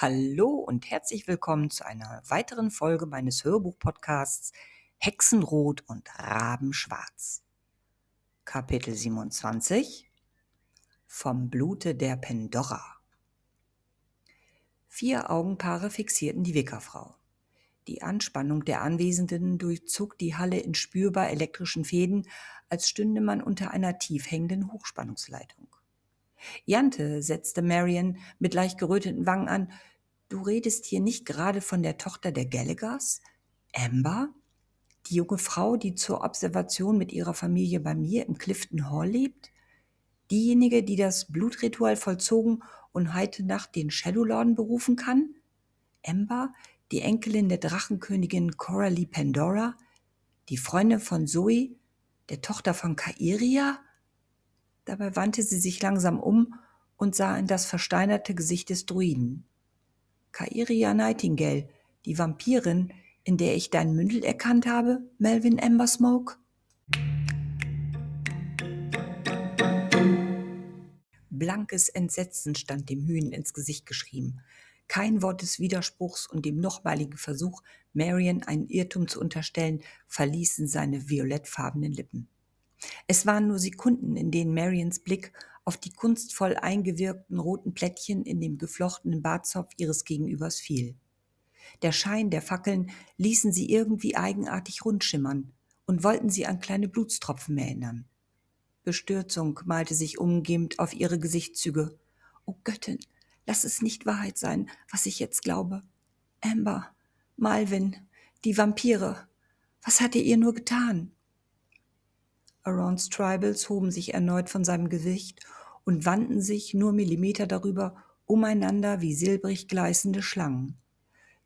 Hallo und herzlich willkommen zu einer weiteren Folge meines Hörbuch-Podcasts Hexenrot und Rabenschwarz. Kapitel 27 Vom Blute der Pandora. Vier Augenpaare fixierten die Wickerfrau. Die Anspannung der Anwesenden durchzog die Halle in spürbar elektrischen Fäden, als stünde man unter einer tief hängenden Hochspannungsleitung. Jante setzte Marion mit leicht geröteten Wangen an. Du redest hier nicht gerade von der Tochter der Gallaghers? Amber? Die junge Frau, die zur Observation mit ihrer Familie bei mir im Clifton Hall lebt? Diejenige, die das Blutritual vollzogen und heute Nacht den Shadowlorden berufen kann? Amber, die Enkelin der Drachenkönigin Coralie Pandora? Die Freundin von Zoe, der Tochter von Kairia? Dabei wandte sie sich langsam um und sah in das versteinerte Gesicht des Druiden. Kairia Nightingale, die Vampirin, in der ich dein Mündel erkannt habe, Melvin Embersmoke? Blankes Entsetzen stand dem Hühn ins Gesicht geschrieben. Kein Wort des Widerspruchs und dem nochmaligen Versuch, Marion einen Irrtum zu unterstellen, verließen seine violettfarbenen Lippen. Es waren nur Sekunden, in denen Marians Blick auf die kunstvoll eingewirkten roten Plättchen in dem geflochtenen Bartzopf ihres Gegenübers fiel. Der Schein der Fackeln ließen sie irgendwie eigenartig rundschimmern und wollten sie an kleine Blutstropfen erinnern. Bestürzung malte sich umgehend auf ihre Gesichtszüge. O Göttin, lass es nicht Wahrheit sein, was ich jetzt glaube. Amber, Malvin, die Vampire, was hat er ihr nur getan? Arons Tribals hoben sich erneut von seinem Gesicht und wandten sich nur Millimeter darüber umeinander wie silbrig gleißende Schlangen.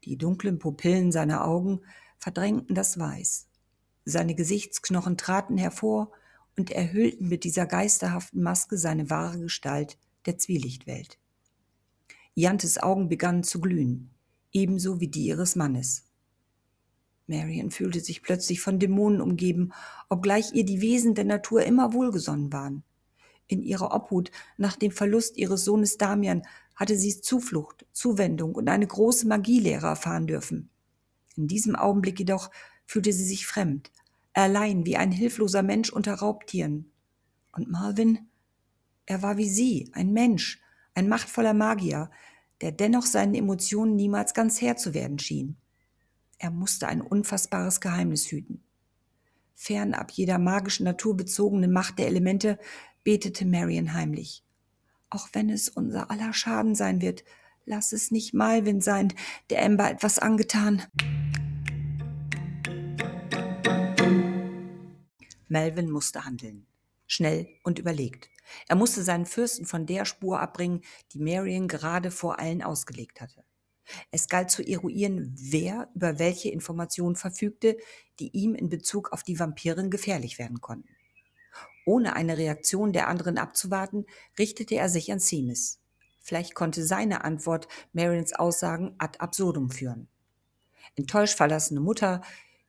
Die dunklen Pupillen seiner Augen verdrängten das Weiß. Seine Gesichtsknochen traten hervor und erhüllten mit dieser geisterhaften Maske seine wahre Gestalt der Zwielichtwelt. Jantes Augen begannen zu glühen, ebenso wie die ihres Mannes. Marion fühlte sich plötzlich von Dämonen umgeben, obgleich ihr die Wesen der Natur immer wohlgesonnen waren. In ihrer Obhut nach dem Verlust ihres Sohnes Damian hatte sie Zuflucht, Zuwendung und eine große Magielehre erfahren dürfen. In diesem Augenblick jedoch fühlte sie sich fremd, allein wie ein hilfloser Mensch unter Raubtieren. Und Marvin? Er war wie sie, ein Mensch, ein machtvoller Magier, der dennoch seinen Emotionen niemals ganz Herr zu werden schien. Er musste ein unfassbares Geheimnis hüten. Fernab jeder magischen naturbezogenen Macht der Elemente betete Marion heimlich. Auch wenn es unser aller Schaden sein wird, lass es nicht Malvin sein, der Ember etwas angetan. Melvin musste handeln. Schnell und überlegt. Er musste seinen Fürsten von der Spur abbringen, die Marion gerade vor allen ausgelegt hatte. Es galt zu eruieren, wer über welche Informationen verfügte, die ihm in Bezug auf die Vampirin gefährlich werden konnten. Ohne eine Reaktion der anderen abzuwarten, richtete er sich an Seamus. Vielleicht konnte seine Antwort Marions Aussagen ad absurdum führen. Enttäuscht verlassene Mutter,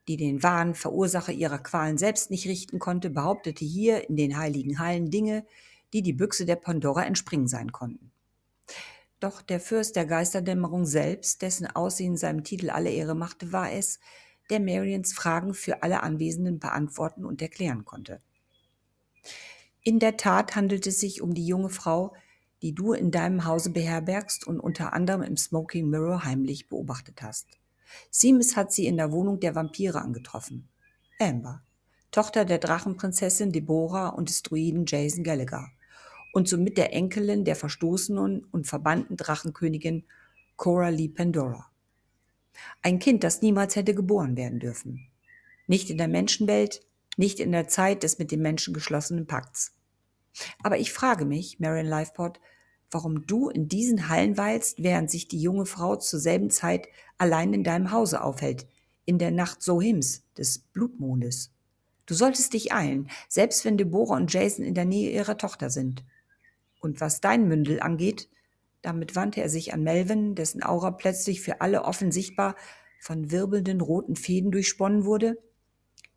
die den wahren Verursacher ihrer Qualen selbst nicht richten konnte, behauptete hier in den heiligen Hallen Dinge, die die Büchse der Pandora entspringen sein konnten. Doch der Fürst der Geisterdämmerung selbst, dessen Aussehen seinem Titel alle Ehre machte, war es, der Marians Fragen für alle Anwesenden beantworten und erklären konnte. In der Tat handelt es sich um die junge Frau, die du in deinem Hause beherbergst und unter anderem im Smoking Mirror heimlich beobachtet hast. Seamus hat sie in der Wohnung der Vampire angetroffen. Amber, Tochter der Drachenprinzessin Deborah und des Druiden Jason Gallagher und somit der Enkelin der verstoßenen und verbannten Drachenkönigin Coralie Pandora. Ein Kind, das niemals hätte geboren werden dürfen. Nicht in der Menschenwelt, nicht in der Zeit des mit den Menschen geschlossenen Pakts. Aber ich frage mich, Marion Lifeport, warum du in diesen Hallen weilst, während sich die junge Frau zur selben Zeit allein in deinem Hause aufhält, in der Nacht Sohims, des Blutmondes. Du solltest dich eilen, selbst wenn Deborah und Jason in der Nähe ihrer Tochter sind. Und was dein Mündel angeht, damit wandte er sich an Melvin, dessen Aura plötzlich für alle offensichtbar von wirbelnden roten Fäden durchsponnen wurde,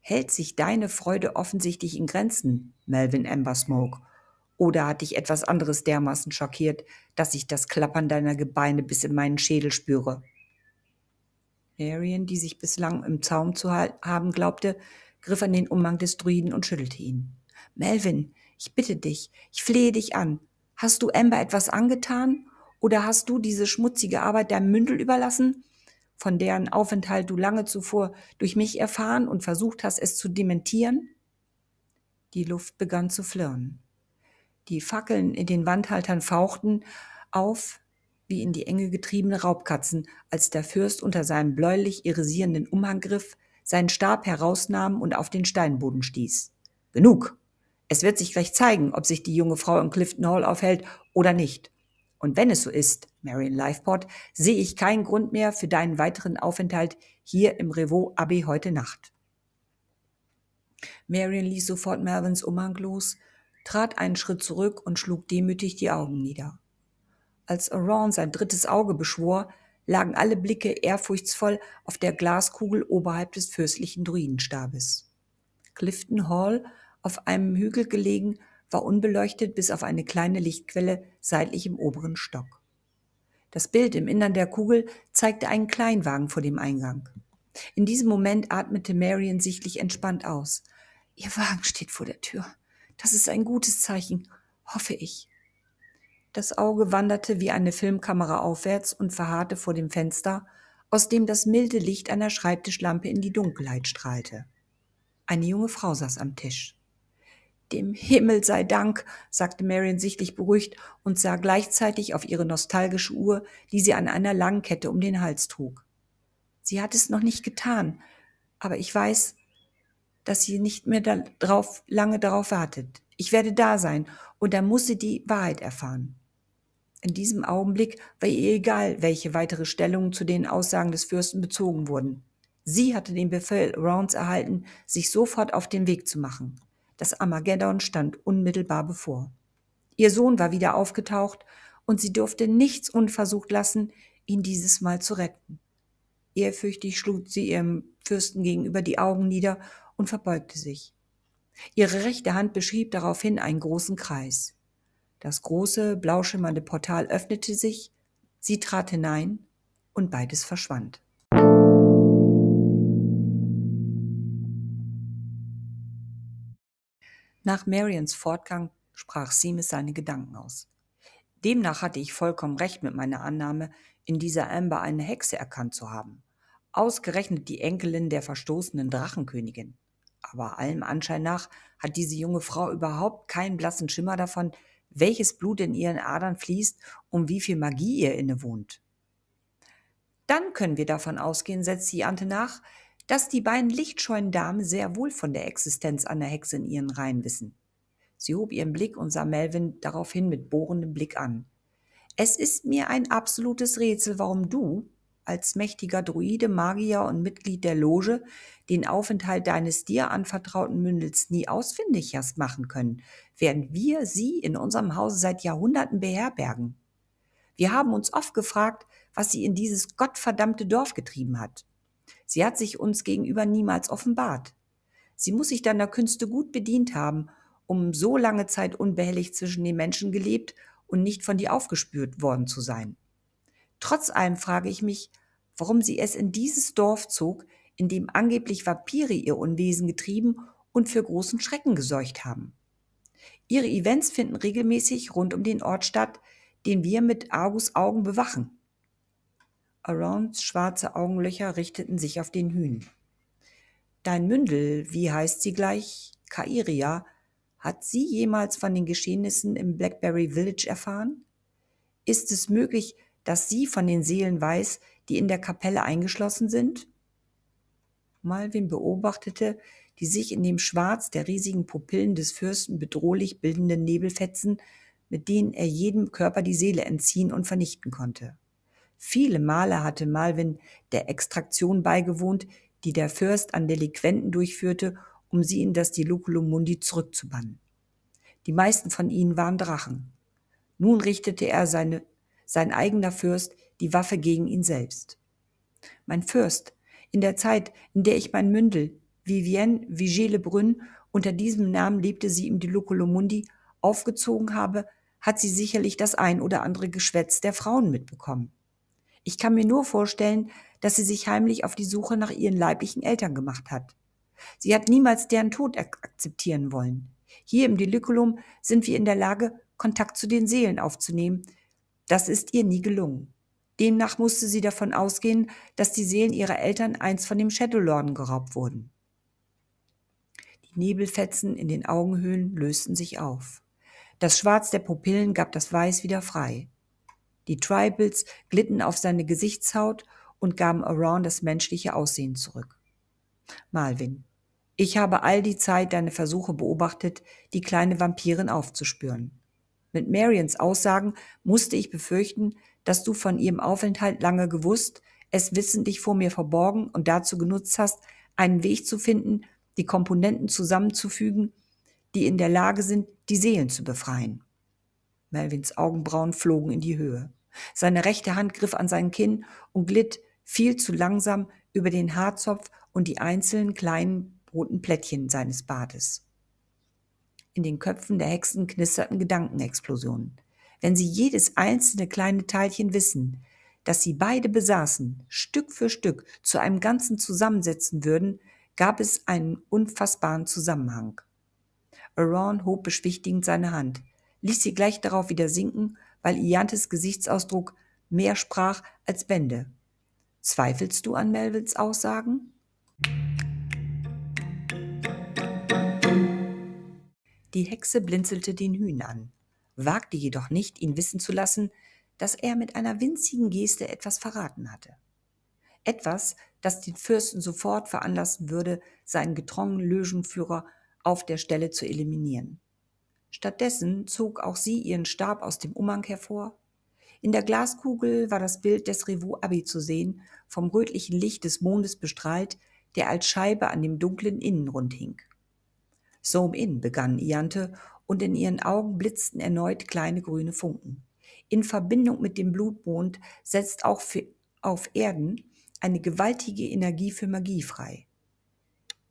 hält sich deine Freude offensichtlich in Grenzen, Melvin Amber Smoke, Oder hat dich etwas anderes dermaßen schockiert, dass ich das Klappern deiner Gebeine bis in meinen Schädel spüre? Marion, die sich bislang im Zaum zu haben glaubte, griff an den Umhang des Druiden und schüttelte ihn. Melvin, ich bitte dich, ich flehe dich an. Hast du Amber etwas angetan? Oder hast du diese schmutzige Arbeit deinem Mündel überlassen, von deren Aufenthalt du lange zuvor durch mich erfahren und versucht hast, es zu dementieren? Die Luft begann zu flirren. Die Fackeln in den Wandhaltern fauchten auf wie in die Enge getriebene Raubkatzen, als der Fürst unter seinem bläulich irisierenden Umhang griff, seinen Stab herausnahm und auf den Steinboden stieß. Genug! Es wird sich gleich zeigen, ob sich die junge Frau in Clifton Hall aufhält oder nicht. Und wenn es so ist, Marion Lifeport, sehe ich keinen Grund mehr für deinen weiteren Aufenthalt hier im Revaux Abbey heute Nacht. Marion ließ sofort Melvins Umhang los, trat einen Schritt zurück und schlug demütig die Augen nieder. Als Aron sein drittes Auge beschwor, lagen alle Blicke ehrfurchtsvoll auf der Glaskugel oberhalb des fürstlichen Druidenstabes. Clifton Hall, auf einem Hügel gelegen, war unbeleuchtet bis auf eine kleine Lichtquelle seitlich im oberen Stock. Das Bild im Innern der Kugel zeigte einen Kleinwagen vor dem Eingang. In diesem Moment atmete Marion sichtlich entspannt aus. Ihr Wagen steht vor der Tür. Das ist ein gutes Zeichen, hoffe ich. Das Auge wanderte wie eine Filmkamera aufwärts und verharrte vor dem Fenster, aus dem das milde Licht einer Schreibtischlampe in die Dunkelheit strahlte. Eine junge Frau saß am Tisch. Dem Himmel sei Dank, sagte Marion sichtlich beruhigt und sah gleichzeitig auf ihre nostalgische Uhr, die sie an einer langen Kette um den Hals trug. Sie hat es noch nicht getan, aber ich weiß, dass sie nicht mehr darauf, lange darauf wartet. Ich werde da sein und da muss sie die Wahrheit erfahren. In diesem Augenblick war ihr egal, welche weitere Stellungen zu den Aussagen des Fürsten bezogen wurden. Sie hatte den Befehl Rounds erhalten, sich sofort auf den Weg zu machen. Das Armageddon stand unmittelbar bevor. Ihr Sohn war wieder aufgetaucht und sie durfte nichts unversucht lassen, ihn dieses Mal zu retten. Ehrfürchtig schlug sie ihrem Fürsten gegenüber die Augen nieder und verbeugte sich. Ihre rechte Hand beschrieb daraufhin einen großen Kreis. Das große, blauschimmernde Portal öffnete sich, sie trat hinein und beides verschwand. Nach Marians Fortgang sprach Seamus seine Gedanken aus. Demnach hatte ich vollkommen recht mit meiner Annahme, in dieser Amber eine Hexe erkannt zu haben. Ausgerechnet die Enkelin der verstoßenen Drachenkönigin. Aber allem Anschein nach hat diese junge Frau überhaupt keinen blassen Schimmer davon, welches Blut in ihren Adern fließt und wie viel Magie ihr innewohnt. Dann können wir davon ausgehen, setzt die Ante nach, dass die beiden lichtscheuen Damen sehr wohl von der Existenz einer Hexe in ihren Reihen wissen. Sie hob ihren Blick und sah Melvin daraufhin mit bohrendem Blick an. Es ist mir ein absolutes Rätsel, warum du, als mächtiger Druide, Magier und Mitglied der Loge, den Aufenthalt deines dir anvertrauten Mündels nie ausfindig hast machen können, während wir sie in unserem Hause seit Jahrhunderten beherbergen. Wir haben uns oft gefragt, was sie in dieses gottverdammte Dorf getrieben hat. Sie hat sich uns gegenüber niemals offenbart. Sie muss sich deiner Künste gut bedient haben, um so lange Zeit unbehelligt zwischen den Menschen gelebt und nicht von dir aufgespürt worden zu sein. Trotz allem frage ich mich, warum sie es in dieses Dorf zog, in dem angeblich Vampire ihr Unwesen getrieben und für großen Schrecken gesorgt haben. Ihre Events finden regelmäßig rund um den Ort statt, den wir mit Argus Augen bewachen. Arons schwarze Augenlöcher richteten sich auf den Hühn. Dein Mündel, wie heißt sie gleich? Kairia. Hat sie jemals von den Geschehnissen im Blackberry Village erfahren? Ist es möglich, dass sie von den Seelen weiß, die in der Kapelle eingeschlossen sind? Malvin beobachtete die sich in dem Schwarz der riesigen Pupillen des Fürsten bedrohlich bildenden Nebelfetzen, mit denen er jedem Körper die Seele entziehen und vernichten konnte. Viele Male hatte Malvin der Extraktion beigewohnt, die der Fürst an Delinquenten durchführte, um sie in das Diluculum Mundi zurückzubannen. Die meisten von ihnen waren Drachen. Nun richtete er seine, sein eigener Fürst die Waffe gegen ihn selbst. Mein Fürst, in der Zeit, in der ich mein Mündel, Vivienne Vigée Lebrun, unter diesem Namen lebte sie im Diluculum Mundi, aufgezogen habe, hat sie sicherlich das ein oder andere Geschwätz der Frauen mitbekommen. Ich kann mir nur vorstellen, dass sie sich heimlich auf die Suche nach ihren leiblichen Eltern gemacht hat. Sie hat niemals deren Tod akzeptieren wollen. Hier im Deliculum sind wir in der Lage, Kontakt zu den Seelen aufzunehmen. Das ist ihr nie gelungen. Demnach musste sie davon ausgehen, dass die Seelen ihrer Eltern einst von dem Shadowlorden geraubt wurden. Die Nebelfetzen in den Augenhöhlen lösten sich auf. Das Schwarz der Pupillen gab das Weiß wieder frei. Die Tribals glitten auf seine Gesichtshaut und gaben Around das menschliche Aussehen zurück. Malvin, ich habe all die Zeit deine Versuche beobachtet, die kleine Vampirin aufzuspüren. Mit Marians Aussagen musste ich befürchten, dass du von ihrem Aufenthalt lange gewusst, es wissentlich vor mir verborgen und dazu genutzt hast, einen Weg zu finden, die Komponenten zusammenzufügen, die in der Lage sind, die Seelen zu befreien. Melvins Augenbrauen flogen in die Höhe. Seine rechte Hand griff an sein Kinn und glitt viel zu langsam über den Haarzopf und die einzelnen kleinen roten Plättchen seines Bartes. In den Köpfen der Hexen knisterten Gedankenexplosionen. Wenn sie jedes einzelne kleine Teilchen wissen, das sie beide besaßen, Stück für Stück zu einem Ganzen zusammensetzen würden, gab es einen unfassbaren Zusammenhang. Aron hob beschwichtigend seine Hand, ließ sie gleich darauf wieder sinken, weil Iantes Gesichtsausdruck mehr sprach als Wände. Zweifelst du an Melvilles Aussagen? Die Hexe blinzelte den Hühn an, wagte jedoch nicht, ihn wissen zu lassen, dass er mit einer winzigen Geste etwas verraten hatte. Etwas, das den Fürsten sofort veranlassen würde, seinen getreuen Löwenführer auf der Stelle zu eliminieren. Stattdessen zog auch sie ihren Stab aus dem Umhang hervor. In der Glaskugel war das Bild des Revue Abi zu sehen, vom rötlichen Licht des Mondes bestrahlt, der als Scheibe an dem dunklen Innenrund hing. Zoom in, begann Iante, und in ihren Augen blitzten erneut kleine grüne Funken. In Verbindung mit dem Blutmond setzt auch für, auf Erden eine gewaltige Energie für Magie frei.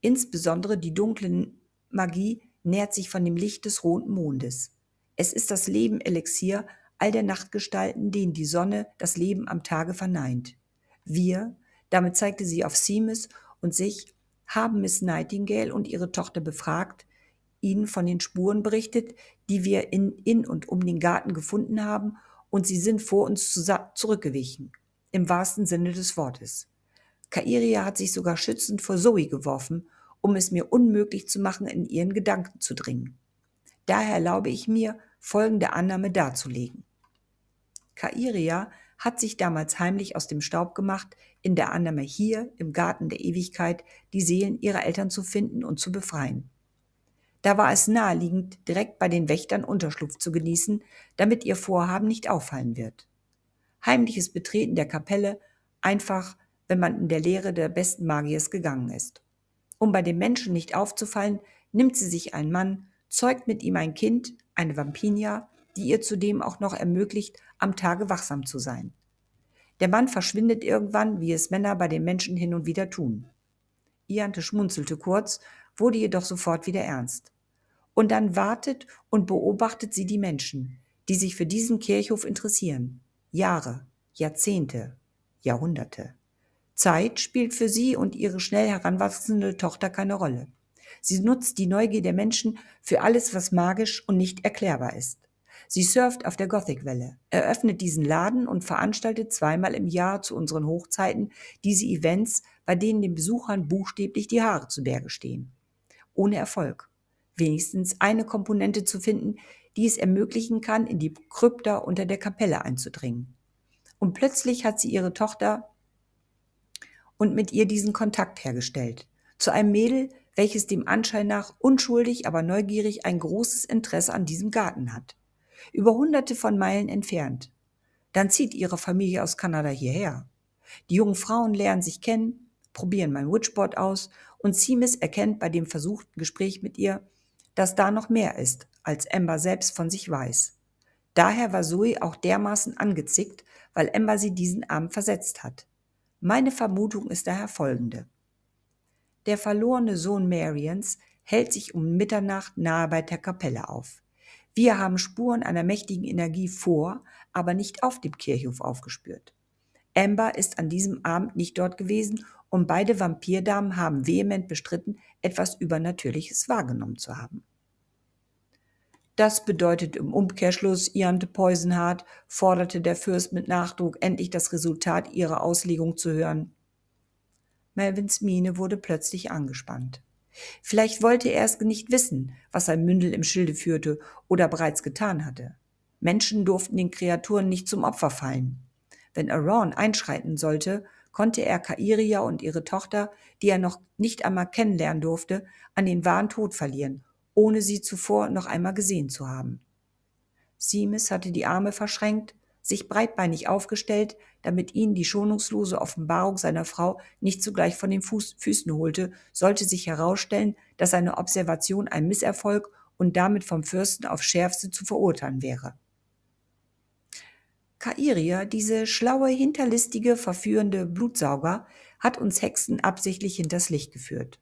Insbesondere die dunklen Magie nährt sich von dem Licht des roten Mondes. Es ist das Leben-Elixier all der Nachtgestalten, denen die Sonne das Leben am Tage verneint. Wir, damit zeigte sie auf Seamus und sich, haben Miss Nightingale und ihre Tochter befragt, ihnen von den Spuren berichtet, die wir in, in und um den Garten gefunden haben, und sie sind vor uns zurückgewichen, im wahrsten Sinne des Wortes. Kairia hat sich sogar schützend vor Zoe geworfen um es mir unmöglich zu machen, in ihren Gedanken zu dringen. Daher erlaube ich mir, folgende Annahme darzulegen. Kairia hat sich damals heimlich aus dem Staub gemacht, in der Annahme hier im Garten der Ewigkeit die Seelen ihrer Eltern zu finden und zu befreien. Da war es naheliegend, direkt bei den Wächtern Unterschlupf zu genießen, damit ihr Vorhaben nicht auffallen wird. Heimliches Betreten der Kapelle einfach, wenn man in der Lehre der besten Magiers gegangen ist. Um bei dem Menschen nicht aufzufallen, nimmt sie sich einen Mann, zeugt mit ihm ein Kind, eine Vampinia, die ihr zudem auch noch ermöglicht, am Tage wachsam zu sein. Der Mann verschwindet irgendwann, wie es Männer bei den Menschen hin und wieder tun. Iante schmunzelte kurz, wurde jedoch sofort wieder ernst. Und dann wartet und beobachtet sie die Menschen, die sich für diesen Kirchhof interessieren. Jahre, Jahrzehnte, Jahrhunderte. Zeit spielt für sie und ihre schnell heranwachsende Tochter keine Rolle. Sie nutzt die Neugier der Menschen für alles, was magisch und nicht erklärbar ist. Sie surft auf der Gothic-Welle, eröffnet diesen Laden und veranstaltet zweimal im Jahr zu unseren Hochzeiten diese Events, bei denen den Besuchern buchstäblich die Haare zu Berge stehen. Ohne Erfolg. Wenigstens eine Komponente zu finden, die es ermöglichen kann, in die Krypta unter der Kapelle einzudringen. Und plötzlich hat sie ihre Tochter und mit ihr diesen Kontakt hergestellt. Zu einem Mädel, welches dem Anschein nach unschuldig, aber neugierig ein großes Interesse an diesem Garten hat. Über hunderte von Meilen entfernt. Dann zieht ihre Familie aus Kanada hierher. Die jungen Frauen lernen sich kennen, probieren mein Witchboard aus und Seamus erkennt bei dem versuchten Gespräch mit ihr, dass da noch mehr ist, als Ember selbst von sich weiß. Daher war Zoe auch dermaßen angezickt, weil Ember sie diesen Abend versetzt hat. Meine Vermutung ist daher folgende. Der verlorene Sohn Marians hält sich um Mitternacht nahe bei der Kapelle auf. Wir haben Spuren einer mächtigen Energie vor, aber nicht auf dem Kirchhof aufgespürt. Amber ist an diesem Abend nicht dort gewesen und beide Vampirdamen haben vehement bestritten, etwas Übernatürliches wahrgenommen zu haben. Das bedeutet im Umkehrschluss, Ian de Poisonheart forderte der Fürst mit Nachdruck, endlich das Resultat ihrer Auslegung zu hören. Melvins Miene wurde plötzlich angespannt. Vielleicht wollte er es nicht wissen, was sein Mündel im Schilde führte oder bereits getan hatte. Menschen durften den Kreaturen nicht zum Opfer fallen. Wenn Aron einschreiten sollte, konnte er Kairia und ihre Tochter, die er noch nicht einmal kennenlernen durfte, an den wahren Tod verlieren ohne sie zuvor noch einmal gesehen zu haben. Seamus hatte die Arme verschränkt, sich breitbeinig aufgestellt, damit ihn die schonungslose Offenbarung seiner Frau nicht zugleich von den Fuß, Füßen holte, sollte sich herausstellen, dass seine Observation ein Misserfolg und damit vom Fürsten auf schärfste zu verurteilen wäre. Kairia, diese schlaue, hinterlistige, verführende Blutsauger, hat uns Hexen absichtlich hinters Licht geführt.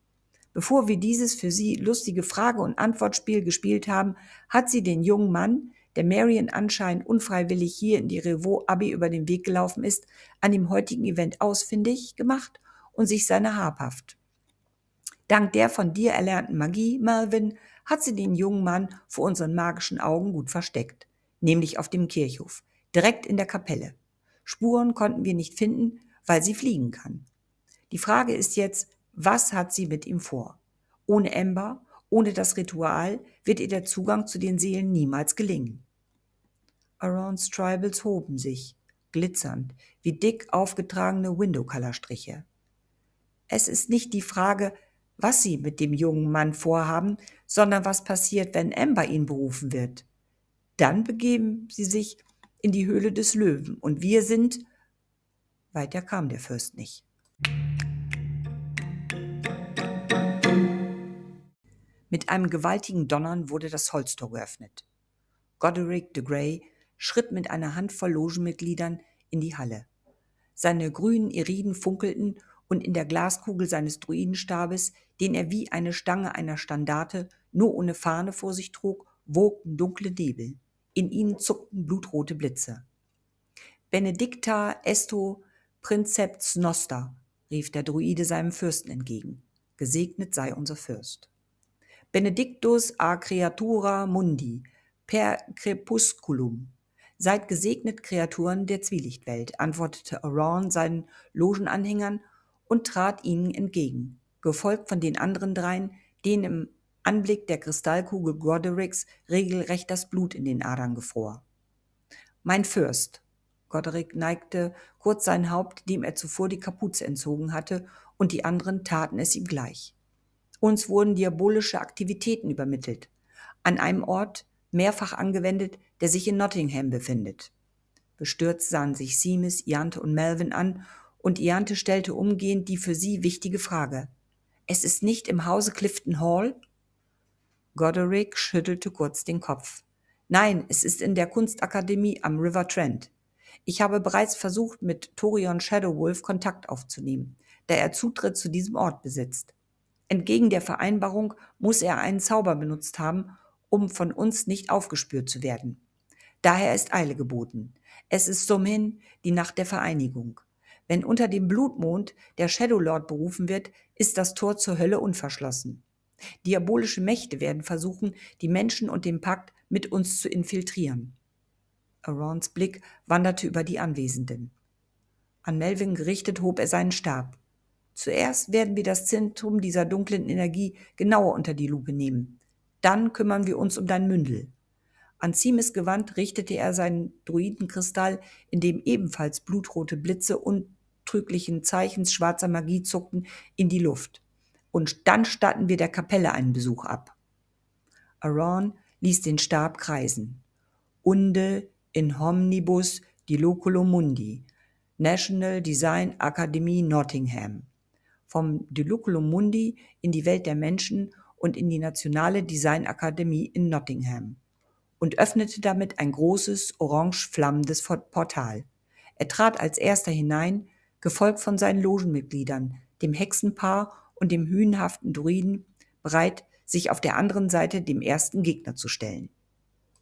Bevor wir dieses für sie lustige Frage- und Antwortspiel gespielt haben, hat sie den jungen Mann, der Marion anscheinend unfreiwillig hier in die Revaux Abbey über den Weg gelaufen ist, an dem heutigen Event ausfindig gemacht und sich seiner habhaft. Dank der von dir erlernten Magie, Melvin, hat sie den jungen Mann vor unseren magischen Augen gut versteckt, nämlich auf dem Kirchhof, direkt in der Kapelle. Spuren konnten wir nicht finden, weil sie fliegen kann. Die Frage ist jetzt, was hat sie mit ihm vor? Ohne Ember, ohne das Ritual wird ihr der Zugang zu den Seelen niemals gelingen. Arons Tribals hoben sich, glitzernd, wie dick aufgetragene Window-Color-Striche. Es ist nicht die Frage, was sie mit dem jungen Mann vorhaben, sondern was passiert, wenn Ember ihn berufen wird. Dann begeben sie sich in die Höhle des Löwen und wir sind. Weiter kam der Fürst nicht. Mit einem gewaltigen Donnern wurde das Holztor geöffnet. Goderic de Grey schritt mit einer Handvoll Logenmitgliedern in die Halle. Seine grünen Iriden funkelten und in der Glaskugel seines Druidenstabes, den er wie eine Stange einer Standarte nur ohne Fahne vor sich trug, wogten dunkle Nebel. In ihnen zuckten blutrote Blitze. Benedicta esto princeps noster, rief der Druide seinem Fürsten entgegen. Gesegnet sei unser Fürst. Benedictus a creatura mundi, per crepusculum. Seid gesegnet Kreaturen der Zwielichtwelt, antwortete Aron seinen Logenanhängern und trat ihnen entgegen, gefolgt von den anderen dreien, denen im Anblick der Kristallkugel Godericks regelrecht das Blut in den Adern gefror. Mein Fürst, Goderic neigte kurz sein Haupt, dem er zuvor die Kapuze entzogen hatte, und die anderen taten es ihm gleich. Uns wurden diabolische Aktivitäten übermittelt. An einem Ort mehrfach angewendet, der sich in Nottingham befindet. Bestürzt sahen sich Seamus, Iante und Melvin an und Iante stellte umgehend die für sie wichtige Frage. Es ist nicht im Hause Clifton Hall? Goderic schüttelte kurz den Kopf. Nein, es ist in der Kunstakademie am River Trent. Ich habe bereits versucht, mit Torion Shadowwolf Kontakt aufzunehmen, da er Zutritt zu diesem Ort besitzt. Entgegen der Vereinbarung muss er einen Zauber benutzt haben, um von uns nicht aufgespürt zu werden. Daher ist Eile geboten. Es ist somit die Nacht der Vereinigung. Wenn unter dem Blutmond der Shadow Lord berufen wird, ist das Tor zur Hölle unverschlossen. Diabolische Mächte werden versuchen, die Menschen und den Pakt mit uns zu infiltrieren. Arons Blick wanderte über die Anwesenden. An Melvin gerichtet hob er seinen Stab. Zuerst werden wir das Zentrum dieser dunklen Energie genauer unter die Lupe nehmen. Dann kümmern wir uns um dein Mündel. An Zimes Gewand richtete er seinen Druidenkristall, in dem ebenfalls blutrote Blitze untrüglichen Zeichens schwarzer Magie zuckten, in die Luft. Und dann statten wir der Kapelle einen Besuch ab. Aron ließ den Stab kreisen. Unde in homnibus diloculo mundi. National Design Academy Nottingham vom Diluculum Mundi in die Welt der Menschen und in die Nationale Designakademie in Nottingham und öffnete damit ein großes, orange flammendes Portal. Er trat als erster hinein, gefolgt von seinen Logenmitgliedern, dem Hexenpaar und dem hühnhaften Druiden, bereit, sich auf der anderen Seite dem ersten Gegner zu stellen.